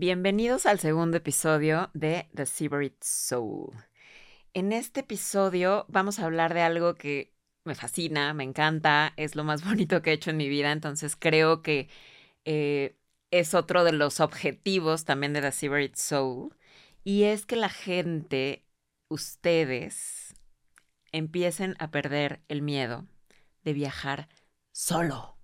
Bienvenidos al segundo episodio de The Seabreed Soul. En este episodio vamos a hablar de algo que me fascina, me encanta, es lo más bonito que he hecho en mi vida, entonces creo que eh, es otro de los objetivos también de The Seabreed Soul, y es que la gente, ustedes, empiecen a perder el miedo de viajar solo.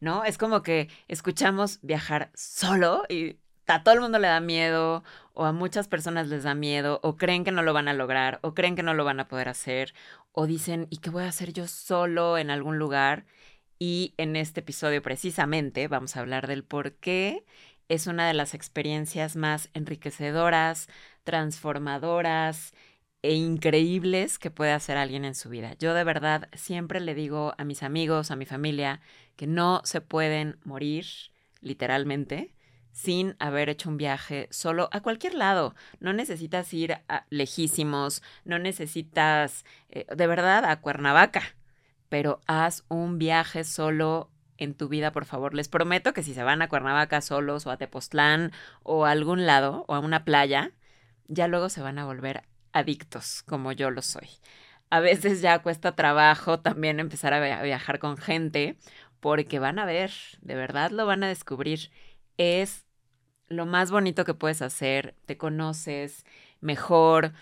¿No? Es como que escuchamos viajar solo y a todo el mundo le da miedo, o a muchas personas les da miedo, o creen que no lo van a lograr, o creen que no lo van a poder hacer, o dicen, ¿y qué voy a hacer yo solo en algún lugar? Y en este episodio precisamente vamos a hablar del por qué es una de las experiencias más enriquecedoras, transformadoras e increíbles que puede hacer alguien en su vida. Yo de verdad siempre le digo a mis amigos, a mi familia, que no se pueden morir, literalmente, sin haber hecho un viaje solo a cualquier lado. No necesitas ir lejísimos, no necesitas, eh, de verdad, a Cuernavaca, pero haz un viaje solo en tu vida, por favor. Les prometo que si se van a Cuernavaca solos o a Tepoztlán o a algún lado o a una playa, ya luego se van a volver adictos, como yo lo soy. A veces ya cuesta trabajo también empezar a viajar con gente porque van a ver, de verdad lo van a descubrir. Es lo más bonito que puedes hacer, te conoces mejor,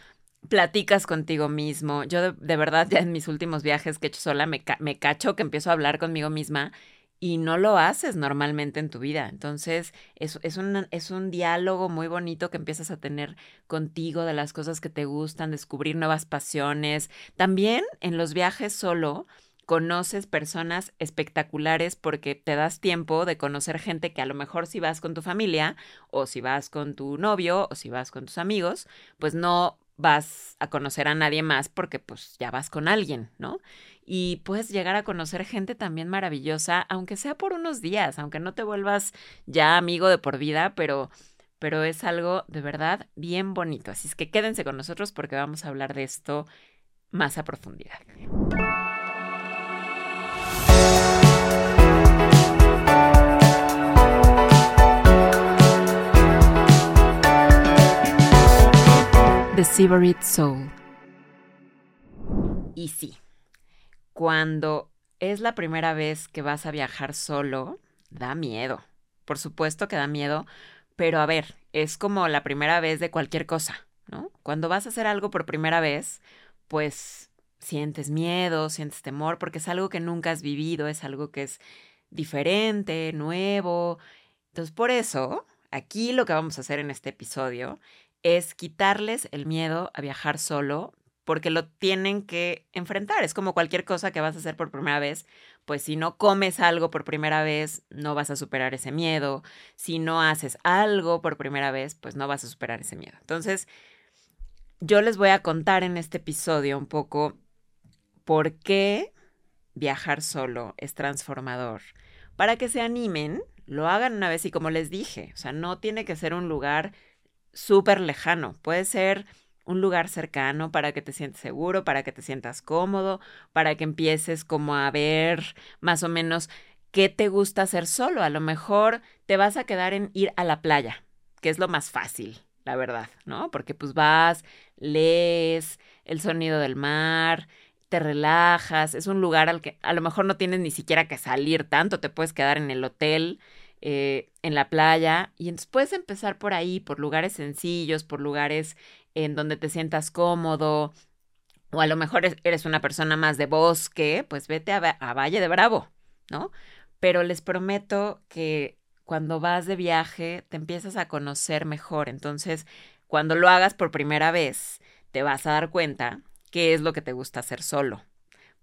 platicas contigo mismo. Yo de, verdad ya en mis últimos viajes que he hecho sola me, me cacho que empiezo a hablar conmigo misma y no lo haces normalmente en tu vida. Entonces es, es, un, es un diálogo muy bonito que empiezas a tener contigo de las cosas que te gustan, descubrir nuevas pasiones. También en los viajes solo conoces personas espectaculares porque te das tiempo de conocer gente que a lo mejor si vas con tu familia o si vas con tu novio o si vas con tus amigos, pues no vas a conocer a nadie más porque pues ya vas con alguien, ¿no? Y puedes llegar a conocer gente también maravillosa, aunque sea por unos días, aunque no te vuelvas ya amigo de por vida, pero pero es algo de verdad bien bonito. Así es que quédense con nosotros porque vamos a hablar de esto más a profundidad. Soul. Y sí, cuando es la primera vez que vas a viajar solo, da miedo. Por supuesto que da miedo, pero a ver, es como la primera vez de cualquier cosa, ¿no? Cuando vas a hacer algo por primera vez, pues sientes miedo, sientes temor, porque es algo que nunca has vivido, es algo que es diferente, nuevo. Entonces, por eso, aquí lo que vamos a hacer en este episodio es quitarles el miedo a viajar solo porque lo tienen que enfrentar. Es como cualquier cosa que vas a hacer por primera vez, pues si no comes algo por primera vez, no vas a superar ese miedo. Si no haces algo por primera vez, pues no vas a superar ese miedo. Entonces, yo les voy a contar en este episodio un poco por qué viajar solo es transformador. Para que se animen, lo hagan una vez y como les dije, o sea, no tiene que ser un lugar súper lejano. Puede ser un lugar cercano para que te sientas seguro, para que te sientas cómodo, para que empieces como a ver más o menos qué te gusta hacer solo. A lo mejor te vas a quedar en ir a la playa, que es lo más fácil, la verdad, ¿no? Porque pues vas, lees el sonido del mar, te relajas, es un lugar al que a lo mejor no tienes ni siquiera que salir tanto, te puedes quedar en el hotel eh, en la playa y entonces puedes empezar por ahí, por lugares sencillos, por lugares en donde te sientas cómodo o a lo mejor eres una persona más de bosque, pues vete a, Valle de Bravo, ¿no? Pero les prometo que cuando vas de viaje te empiezas a conocer mejor, entonces cuando lo hagas por primera vez te vas a dar cuenta qué es lo que te gusta hacer solo,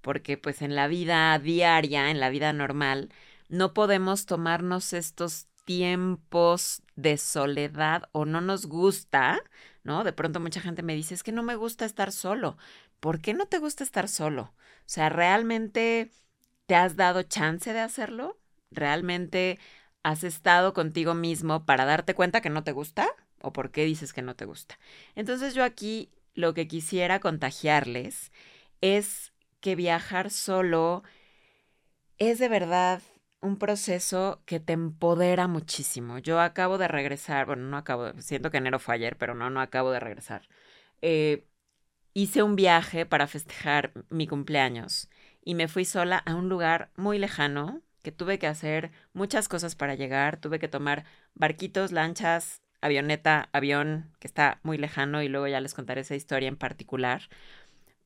porque pues en la vida diaria, en la vida normal, no podemos tomarnos estos tiempos de soledad o no nos gusta, ¿no? De pronto mucha gente me dice, es que no me gusta estar solo. ¿Por qué no te gusta estar solo? O sea, ¿realmente te has dado chance de hacerlo? ¿Realmente has estado contigo mismo para darte cuenta que no te gusta? ¿O por qué dices que no te gusta? Entonces yo aquí lo que quisiera contagiarles es que viajar solo es de verdad un proceso que te empodera muchísimo. Yo acabo de regresar, bueno, no acabo, siento que enero fue ayer, pero no, no acabo de regresar. Eh, hice un viaje para festejar mi cumpleaños y me fui sola a un lugar muy lejano que tuve que hacer muchas cosas para llegar. Tuve que tomar barquitos, lanchas, avioneta, avión, que está muy lejano y luego ya les contaré esa historia en particular.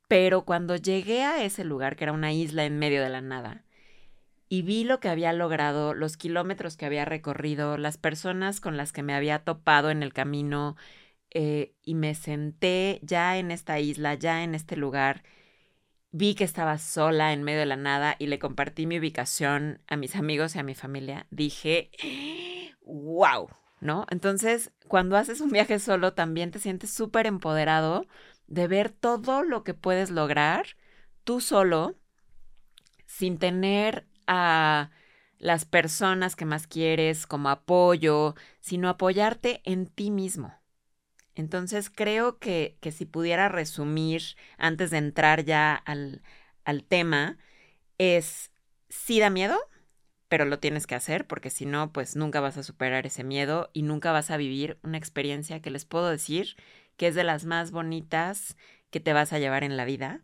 Pero cuando llegué a ese lugar, que era una isla en medio de la nada, y vi lo que había logrado, los kilómetros que había recorrido, las personas con las que me había topado en el camino, eh, y me senté ya en esta isla, ya en este lugar, vi que estaba sola en medio de la nada y le compartí mi ubicación a mis amigos y a mi familia, dije, wow, ¿no? Entonces, cuando haces un viaje solo, también te sientes súper empoderado de ver todo lo que puedes lograr tú solo, sin tener a las personas que más quieres como apoyo, sino apoyarte en ti mismo. Entonces creo que, que si pudiera resumir antes de entrar ya al, al tema, es sí da miedo, pero lo tienes que hacer porque si no, pues nunca vas a superar ese miedo y nunca vas a vivir una experiencia que les puedo decir que es de las más bonitas que te vas a llevar en la vida.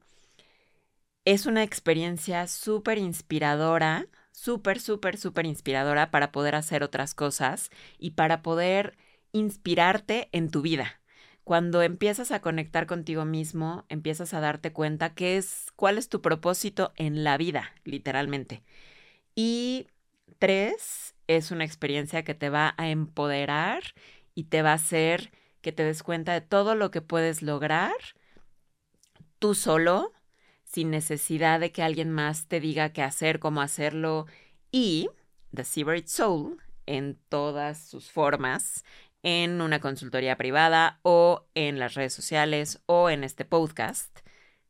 Es una experiencia súper inspiradora, súper, súper, súper inspiradora para poder hacer otras cosas y para poder inspirarte en tu vida. Cuando empiezas a conectar contigo mismo, empiezas a darte cuenta qué es, cuál es tu propósito en la vida, literalmente. Y tres, es una experiencia que te va a empoderar y te va a hacer que te des cuenta de todo lo que puedes lograr tú solo, sin necesidad de que alguien más te diga qué hacer, cómo hacerlo. Y The Secret Soul, en todas sus formas, en una consultoría privada o en las redes sociales o en este podcast,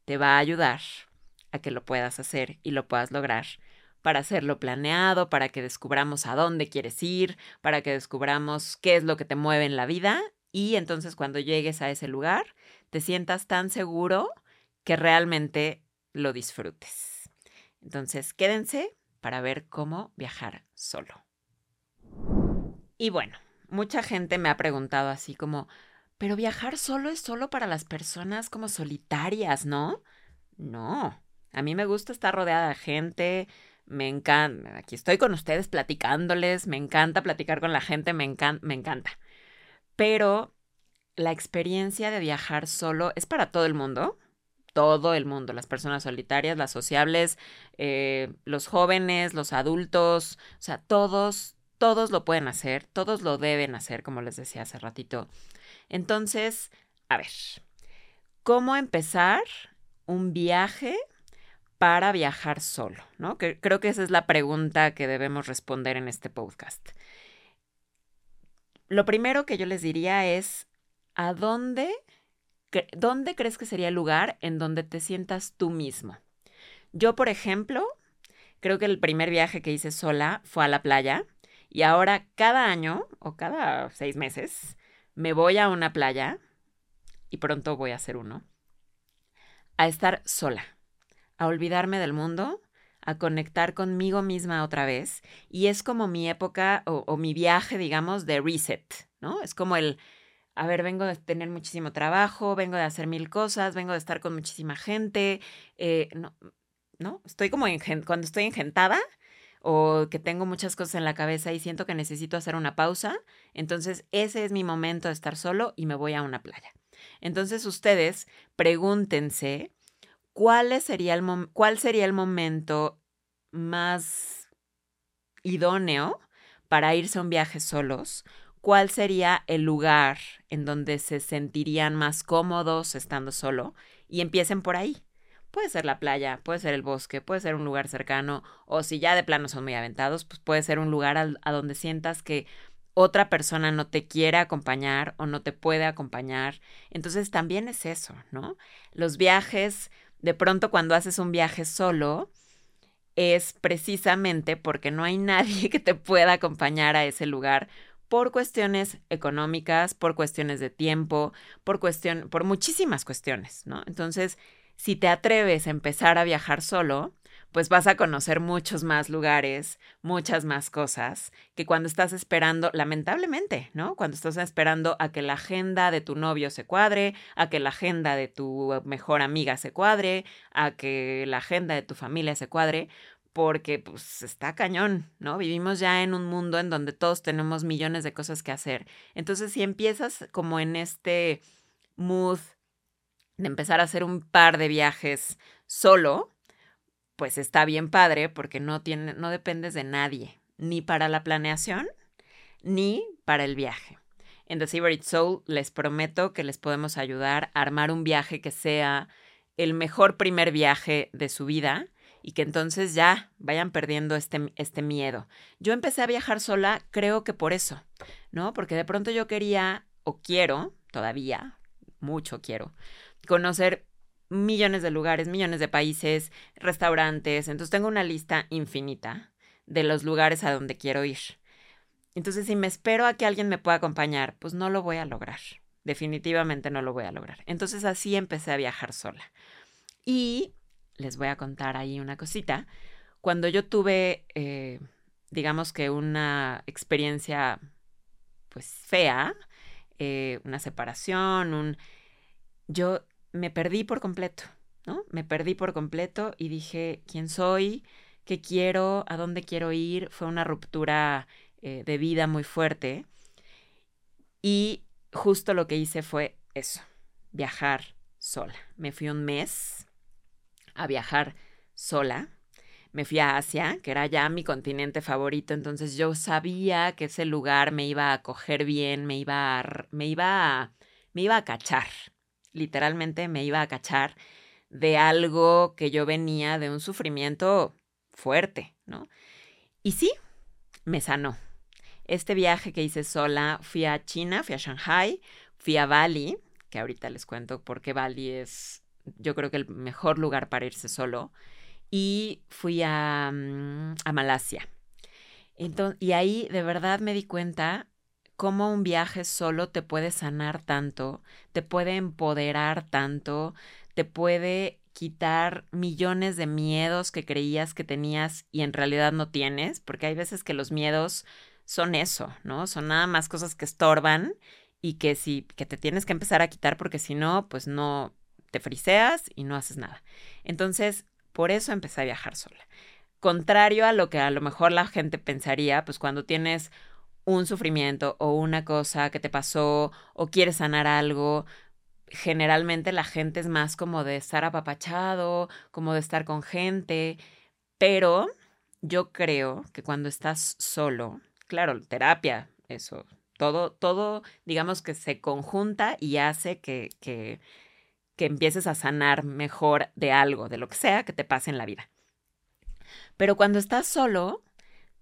te va a ayudar a que lo puedas hacer y lo puedas lograr para hacerlo planeado, para que descubramos a dónde quieres ir, para que descubramos qué es lo que te mueve en la vida y entonces cuando llegues a ese lugar te sientas tan seguro que realmente lo disfrutes. Entonces quédense para ver cómo viajar solo. Y bueno, mucha gente me ha preguntado así como, pero viajar solo es solo para las personas como solitarias, ¿no? No, a mí me gusta estar rodeada de gente, me encanta, aquí estoy con ustedes platicándoles, me encanta platicar con la gente, me, me encanta. Pero la experiencia de viajar solo es para todo el mundo, todo el mundo, las personas solitarias, las sociables, eh, los jóvenes, los adultos, o sea, todos, todos lo pueden hacer, todos lo deben hacer, como les decía hace ratito. Entonces, a ver, ¿cómo empezar un viaje para viajar solo? ¿no? creo que esa es la pregunta que debemos responder en este podcast. Lo primero que yo les diría es, ¿a dónde, dónde crees que sería el lugar en donde te sientas tú mismo? Yo, por ejemplo, creo que el primer viaje que hice sola fue a la playa y ahora cada año o cada seis meses me voy a una playa y pronto voy a hacer uno, a estar sola, a olvidarme del mundo, a conectar conmigo misma otra vez y es como mi época o, o mi viaje, digamos, de reset, ¿no? Es como el a ver, vengo de tener muchísimo trabajo, vengo de hacer mil cosas, vengo de estar con muchísima gente, eh, no, no, estoy como en, cuando estoy engentada o que tengo muchas cosas en la cabeza y siento que necesito hacer una pausa, entonces ese es mi momento de estar solo y me voy a una playa. Entonces ustedes pregúntense cuál sería el, cuál sería el momento más idóneo para irse a un viaje solos cuál sería el lugar en donde se sentirían más cómodos estando solo y empiecen por ahí. Puede ser la playa, puede ser el bosque, puede ser un lugar cercano o si ya de plano son muy aventados, pues puede ser un lugar a, donde sientas que otra persona no te quiere acompañar o no te puede acompañar. Entonces también es eso, ¿no? Los viajes, de pronto cuando haces un viaje solo, es precisamente porque no hay nadie que te pueda acompañar a ese lugar por cuestiones económicas, por cuestiones de tiempo, por cuestión, por muchísimas cuestiones, ¿no? Entonces, si te atreves a empezar a viajar solo, pues vas a conocer muchos más lugares, muchas más cosas, que cuando estás esperando, lamentablemente, ¿no? Cuando estás esperando a que la agenda de tu novio se cuadre, a que la agenda de tu mejor amiga se cuadre, a que la agenda de tu familia se cuadre, porque pues está cañón, ¿no? Vivimos ya en un mundo en donde todos tenemos millones de cosas que hacer. Entonces, si empiezas como en este mood de empezar a hacer un par de viajes solo, pues está bien padre porque no, tiene, no dependes de nadie, ni para la planeación, ni para el viaje. En The Secret Soul les prometo que les podemos ayudar a armar un viaje que sea el mejor primer viaje de su vida y que entonces ya vayan perdiendo este, este miedo. Yo empecé a viajar sola, creo que por eso, ¿no? Porque de pronto yo quería o quiero, todavía, mucho quiero, conocer millones de lugares, millones de países, restaurantes. Entonces tengo una lista infinita de los lugares a donde quiero ir. Entonces, si me espero a que alguien me pueda acompañar, pues no lo voy a lograr. Definitivamente no lo voy a lograr. Entonces así empecé a viajar sola. Y les voy a contar ahí una cosita. Cuando yo tuve, eh, digamos que una experiencia, pues fea, eh, una separación, un... Yo me perdí por completo, ¿no? Me perdí por completo y dije, ¿quién soy? ¿Qué quiero? ¿A dónde quiero ir? Fue una ruptura eh, de vida muy fuerte. Y justo lo que hice fue eso, viajar sola. Me fui un mes a viajar sola. Me fui a Asia, que era ya mi continente favorito, entonces yo sabía que ese lugar me iba a acoger bien, me iba a, me iba me iba a cachar, literalmente me iba a cachar de algo que yo venía de un sufrimiento fuerte, ¿no? Y sí, me sanó. Este viaje que hice sola, fui a China, fui a Shanghai, fui a Bali, que ahorita les cuento por qué Bali es, yo creo que el mejor lugar para irse solo, y fui a, mm, a Malasia. Entonces, y ahí de verdad me di cuenta cómo un viaje solo te puede sanar tanto, te puede empoderar tanto, te puede quitar millones de miedos que creías que tenías y en realidad no tienes, porque hay veces que los miedos son eso, ¿no? Son nada más cosas que estorban y que si que te tienes que empezar a quitar porque si no, pues no te friseas y no haces nada. Entonces, por eso empecé a viajar sola. Contrario a lo que a lo mejor la gente pensaría, pues cuando tienes un sufrimiento o una cosa que te pasó o quieres sanar algo, generalmente la gente es más como de estar apapachado, como de estar con gente, pero yo creo que cuando estás solo, claro, terapia, eso, todo, todo, digamos que se conjunta y hace que, que, que empieces a sanar mejor de algo, de lo que sea que te pase en la vida. Pero cuando estás solo,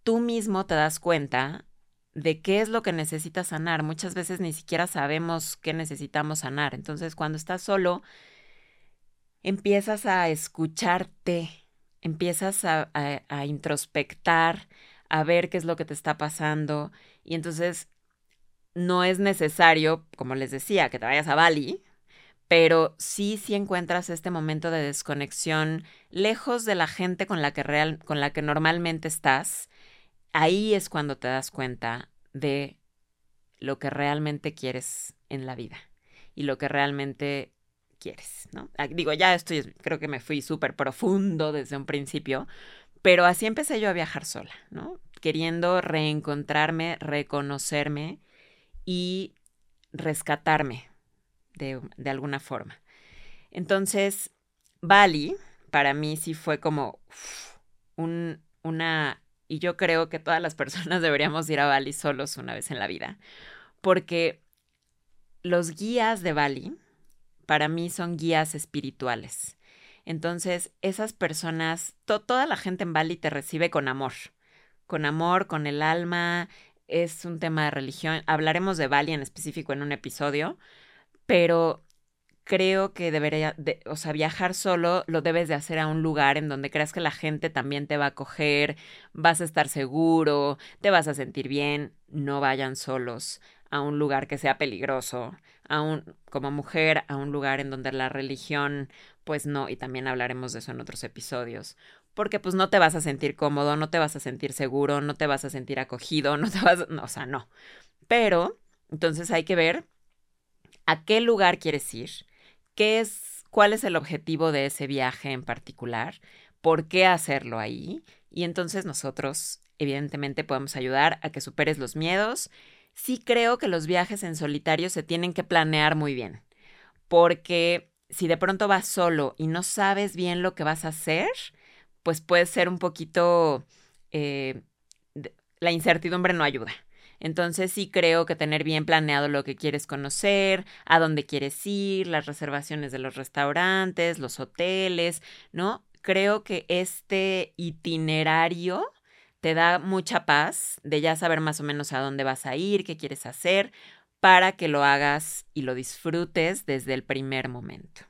tú mismo te das cuenta de qué es lo que necesitas sanar. Muchas veces ni siquiera sabemos qué necesitamos sanar. Entonces, cuando estás solo, empiezas a escucharte, empiezas a, introspectar, a ver qué es lo que te está pasando. Y entonces, no es necesario, como les decía, que te vayas a Bali, pero sí, sí encuentras este momento de desconexión lejos de la gente con la que, con la que normalmente estás ahí es cuando te das cuenta de lo que realmente quieres en la vida y lo que realmente quieres, ¿no? Ah, digo, ya estoy, creo que me fui súper profundo desde un principio, pero así empecé yo a viajar sola, ¿no? Queriendo reencontrarme, reconocerme y rescatarme de, de alguna forma. Entonces, Bali para mí sí fue como un, una y yo creo que todas las personas deberíamos ir a Bali solos una vez en la vida, porque los guías de Bali para mí son guías espirituales. Entonces, esas personas, toda la gente en Bali te recibe con amor, con amor, con el alma, es un tema de religión. Hablaremos de Bali en específico en un episodio, pero creo que debería, o sea, viajar solo lo debes de hacer a un lugar en donde creas que la gente también te va a acoger, vas a estar seguro, te vas a sentir bien, no vayan solos a un lugar que sea peligroso, a un, como mujer, a un lugar en donde la religión, pues no, y también hablaremos de eso en otros episodios, porque pues no te vas a sentir cómodo, no te vas a sentir seguro, no te vas a sentir acogido, no te vas, no, o sea, no. Pero entonces hay que ver a qué lugar quieres ir, qué es, cuál es el objetivo de ese viaje en particular, por qué hacerlo ahí, y entonces nosotros evidentemente podemos ayudar a que superes los miedos. Sí creo que los viajes en solitario se tienen que planear muy bien, porque si de pronto vas solo y no sabes bien lo que vas a hacer, pues puede ser un poquito... Eh, la incertidumbre no ayuda. Entonces sí creo que tener bien planeado lo que quieres conocer, a dónde quieres ir, las reservaciones de los restaurantes, los hoteles, ¿no? Creo que este itinerario te da mucha paz de ya saber más o menos a dónde vas a ir, qué quieres hacer, para que lo hagas y lo disfrutes desde el primer momento.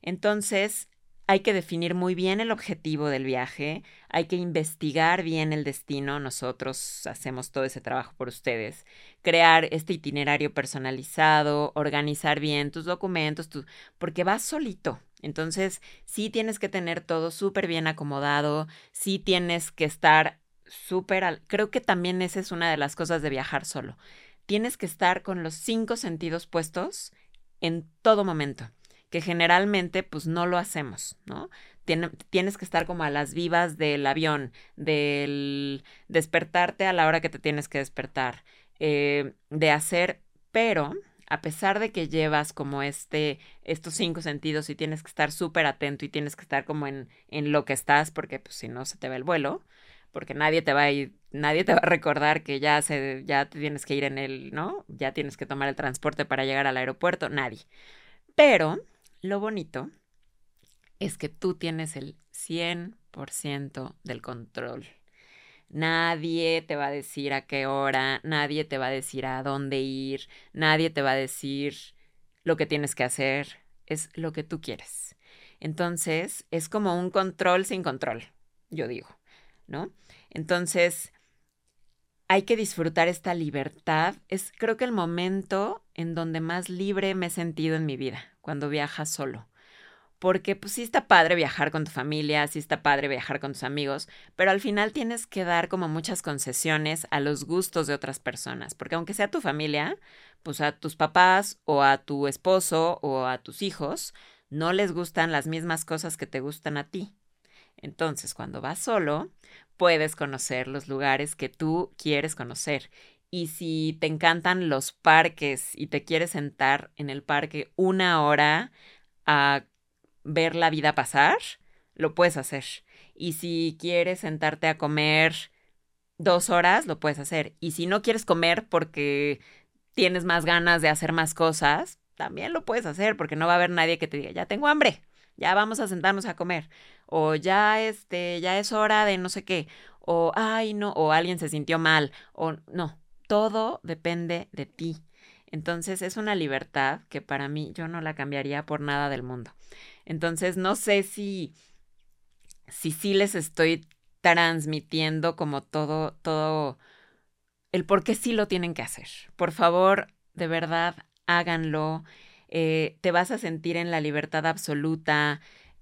Entonces, hay que definir muy bien el objetivo del viaje, hay que investigar bien el destino, nosotros hacemos todo ese trabajo por ustedes, crear este itinerario personalizado, organizar bien tus documentos, porque vas solito. Entonces, sí tienes que tener todo súper bien acomodado, sí tienes que estar súper... Creo que también esa es una de las cosas de viajar solo. Tienes que estar con los cinco sentidos puestos en todo momento que generalmente pues no lo hacemos, ¿no? tienes que estar como a las vivas del avión, del despertarte a la hora que te tienes que despertar, eh, de hacer, pero a pesar de que llevas como este, estos cinco sentidos y tienes que estar súper atento y tienes que estar como en, en lo que estás, porque pues si no se te va el vuelo, porque nadie te va a ir, nadie te va a recordar que ya se, ya te tienes que ir en el, ¿no? Ya tienes que tomar el transporte para llegar al aeropuerto, nadie. Pero lo bonito es que tú tienes el 100% del control. Nadie te va a decir a qué hora, nadie te va a decir a dónde ir, nadie te va a decir lo que tienes que hacer, es lo que tú quieres. Entonces, es como un control sin control, yo digo, ¿no? Entonces, hay que disfrutar esta libertad. Es creo que el momento en donde más libre me he sentido en mi vida, cuando viajas solo. Porque pues sí está padre viajar con tu familia, sí está padre viajar con tus amigos, pero al final tienes que dar como muchas concesiones a los gustos de otras personas, porque aunque sea tu familia, pues a tus papás o a tu esposo o a tus hijos, no les gustan las mismas cosas que te gustan a ti. Entonces, cuando vas solo, puedes conocer los lugares que tú quieres conocer. Y si te encantan los parques y te quieres sentar en el parque una hora a ver la vida pasar, lo puedes hacer. Y si quieres sentarte a comer dos horas, lo puedes hacer. Y si no quieres comer porque tienes más ganas de hacer más cosas, también lo puedes hacer porque no va a haber nadie que te diga, ya tengo hambre ya vamos a sentarnos a comer, o ya este, ya es hora de no sé qué, o ay no, o alguien se sintió mal, o no, todo depende de ti. Entonces es una libertad que para mí yo no la cambiaría por nada del mundo. Entonces no sé si si sí les estoy transmitiendo como todo todo el por qué sí lo tienen que hacer. Por favor, de verdad, háganlo. Eh, te vas a sentir en la libertad absoluta,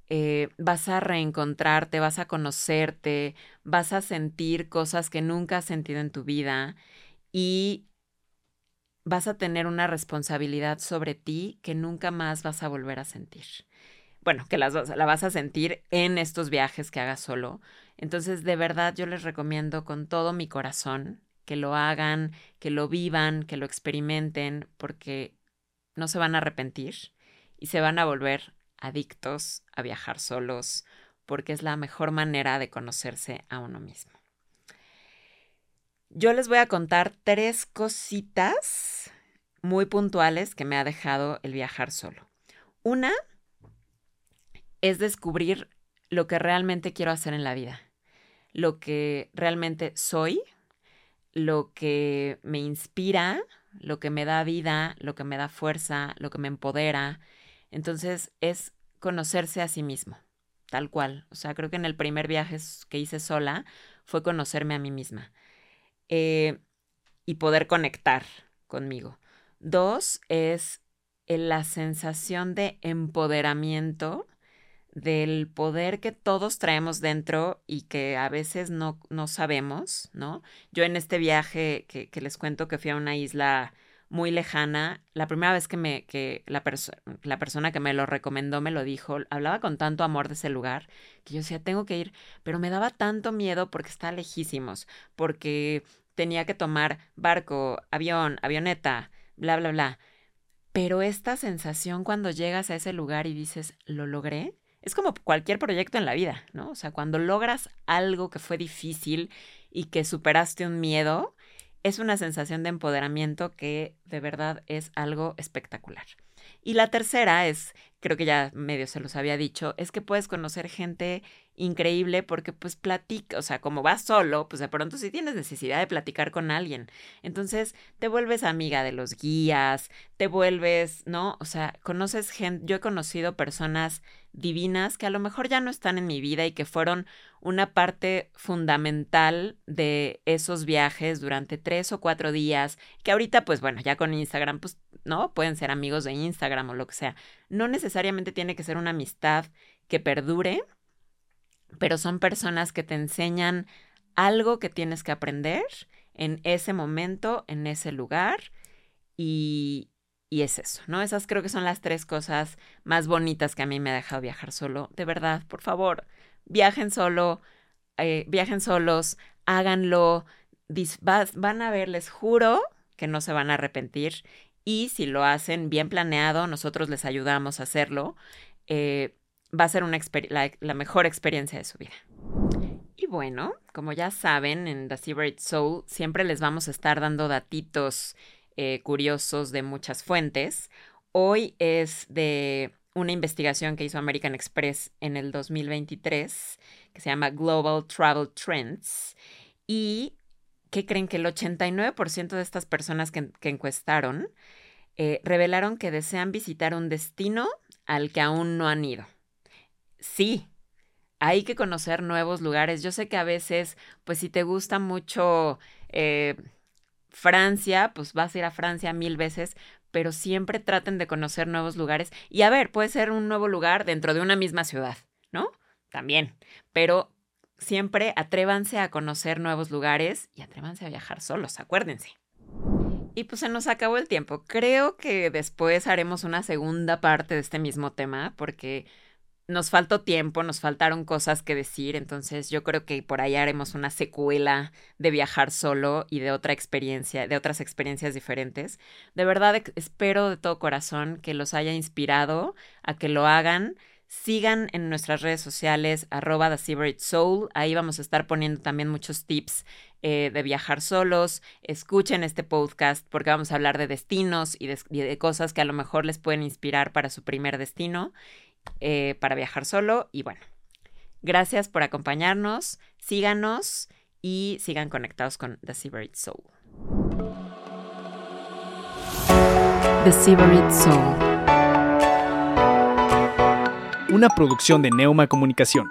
eh, vas a reencontrarte, vas a conocerte, vas a sentir cosas que nunca has sentido en tu vida y vas a tener una responsabilidad sobre ti que nunca más vas a volver a sentir. Bueno, que la vas a sentir en estos viajes que hagas solo. Entonces, de verdad, yo les recomiendo con todo mi corazón que lo hagan, que lo vivan, que lo experimenten, porque no se van a arrepentir y se van a volver adictos a viajar solos porque es la mejor manera de conocerse a uno mismo. Yo les voy a contar tres cositas muy puntuales que me ha dejado el viajar solo. Una es descubrir lo que realmente quiero hacer en la vida, lo que realmente soy, lo que me inspira, lo que me da vida, lo que me da fuerza, lo que me empodera. Entonces es conocerse a sí mismo, tal cual. O sea, creo que en el primer viaje que hice sola fue conocerme a mí misma eh, y poder conectar conmigo. Dos es la sensación de empoderamiento del poder que todos traemos dentro y que a veces no, no sabemos, ¿no? Yo en este viaje que, que les cuento que fui a una isla muy lejana. La primera vez que me, que la, la persona que me lo recomendó me lo dijo, hablaba con tanto amor de ese lugar que yo decía, tengo que ir, pero me daba tanto miedo porque está lejísimos, porque tenía que tomar barco, avión, avioneta, bla, bla, bla. Pero esta sensación cuando llegas a ese lugar y dices, lo logré, es como cualquier proyecto en la vida, ¿no? O sea, cuando logras algo que fue difícil y que superaste un miedo, es una sensación de empoderamiento que de verdad es algo espectacular. Y la tercera es, creo que ya medio se los había dicho, es que puedes conocer gente increíble porque pues platica, o sea, como vas solo, pues de pronto sí tienes necesidad de platicar con alguien. Entonces te vuelves amiga de los guías, te vuelves, ¿no? O sea, conoces gente, yo he conocido personas divinas que a lo mejor ya no están en mi vida y que fueron una parte fundamental de esos viajes durante tres o cuatro días, que ahorita pues bueno, ya con Instagram pues, ¿no? Pueden ser amigos de Instagram o lo que sea. No necesariamente tiene que ser una amistad que perdure, pero son personas que te enseñan algo que tienes que aprender en ese momento, en ese lugar, y, y es eso, ¿no? Esas creo que son las tres cosas más bonitas que a mí me ha dejado viajar solo. De verdad, por favor, viajen solo, eh, viajen solos, háganlo, van a ver, les juro que no se van a arrepentir. Y si lo hacen bien planeado, nosotros les ayudamos a hacerlo. Eh, va a ser una la, mejor experiencia de su vida. Y bueno, como ya saben, en The Secret Soul siempre les vamos a estar dando datitos eh, curiosos de muchas fuentes. Hoy es de una investigación que hizo American Express en el 2023, que se llama Global Travel Trends. Y que creen que el 89% de estas personas que, encuestaron eh, revelaron que desean visitar un destino al que aún no han ido sí, hay que conocer nuevos lugares. Yo sé que a veces, pues si te gusta mucho eh, Francia, pues vas a ir a Francia mil veces, pero siempre traten de conocer nuevos lugares. Y a ver, puede ser un nuevo lugar dentro de una misma ciudad, ¿no? También, pero siempre atrévanse a conocer nuevos lugares y atrévanse a viajar solos, acuérdense. Y pues se nos acabó el tiempo. Creo que después haremos una segunda parte de este mismo tema porque nos faltó tiempo, nos faltaron cosas que decir, entonces yo creo que por ahí haremos una secuela de viajar solo y de otra experiencia, de otras experiencias diferentes. De verdad espero de todo corazón que los haya inspirado a que lo hagan. Sigan en nuestras redes sociales, arroba The Soul. Ahí vamos a estar poniendo también muchos tips eh, de viajar solos. Escuchen este podcast porque vamos a hablar de destinos y de cosas que a lo mejor les pueden inspirar para su primer destino. Eh, para viajar solo. Y bueno, gracias por acompañarnos, síganos y sigan conectados con The Seabird Soul. The Soul. Una producción de Neuma Comunicación.